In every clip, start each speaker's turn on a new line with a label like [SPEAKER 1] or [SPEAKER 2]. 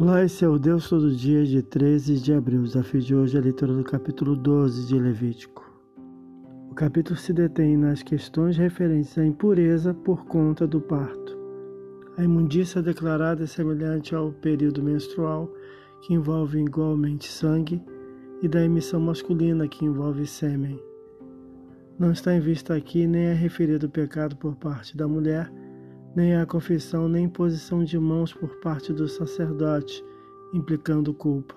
[SPEAKER 1] Olá, esse é o Deus Todo Dia de 13 de abril. O desafio de hoje é a leitura do capítulo 12 de Levítico. O capítulo se detém nas questões referentes à impureza por conta do parto. A imundícia declarada é semelhante ao período menstrual, que envolve igualmente sangue, e da emissão masculina, que envolve sêmen. Não está em vista aqui nem é referido o pecado por parte da mulher, nem a confissão nem imposição de mãos por parte do sacerdote, implicando culpa.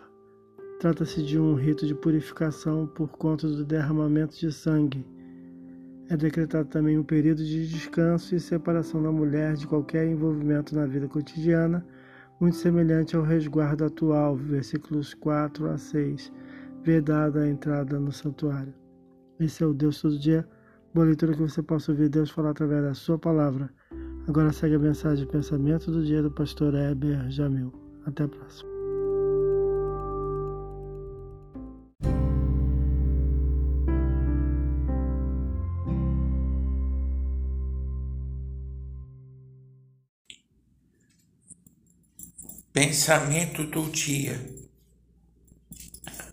[SPEAKER 1] Trata-se de um rito de purificação por conta do derramamento de sangue. É decretado também um período de descanso e separação da mulher de qualquer envolvimento na vida cotidiana, muito semelhante ao resguardo atual, versículos 4 a 6, vedada a entrada no santuário. Esse é o Deus todo dia. Boa leitura que você possa ouvir Deus falar através da sua palavra. Agora segue a mensagem pensamento do dia do pastor Heber Jamil. Até a próxima.
[SPEAKER 2] Pensamento do dia.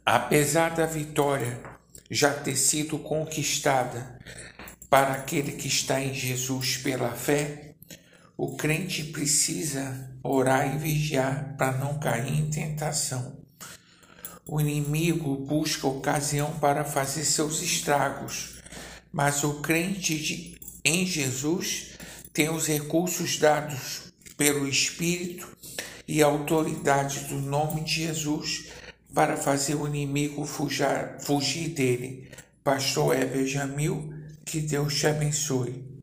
[SPEAKER 2] Apesar da vitória já ter sido conquistada para aquele que está em Jesus pela fé, o crente precisa orar e vigiar para não cair em tentação. O inimigo busca ocasião para fazer seus estragos, mas o crente de, em Jesus tem os recursos dados pelo Espírito e autoridade do nome de Jesus para fazer o inimigo fugir, fugir dele. Pastor Eber Jamil, que Deus te abençoe.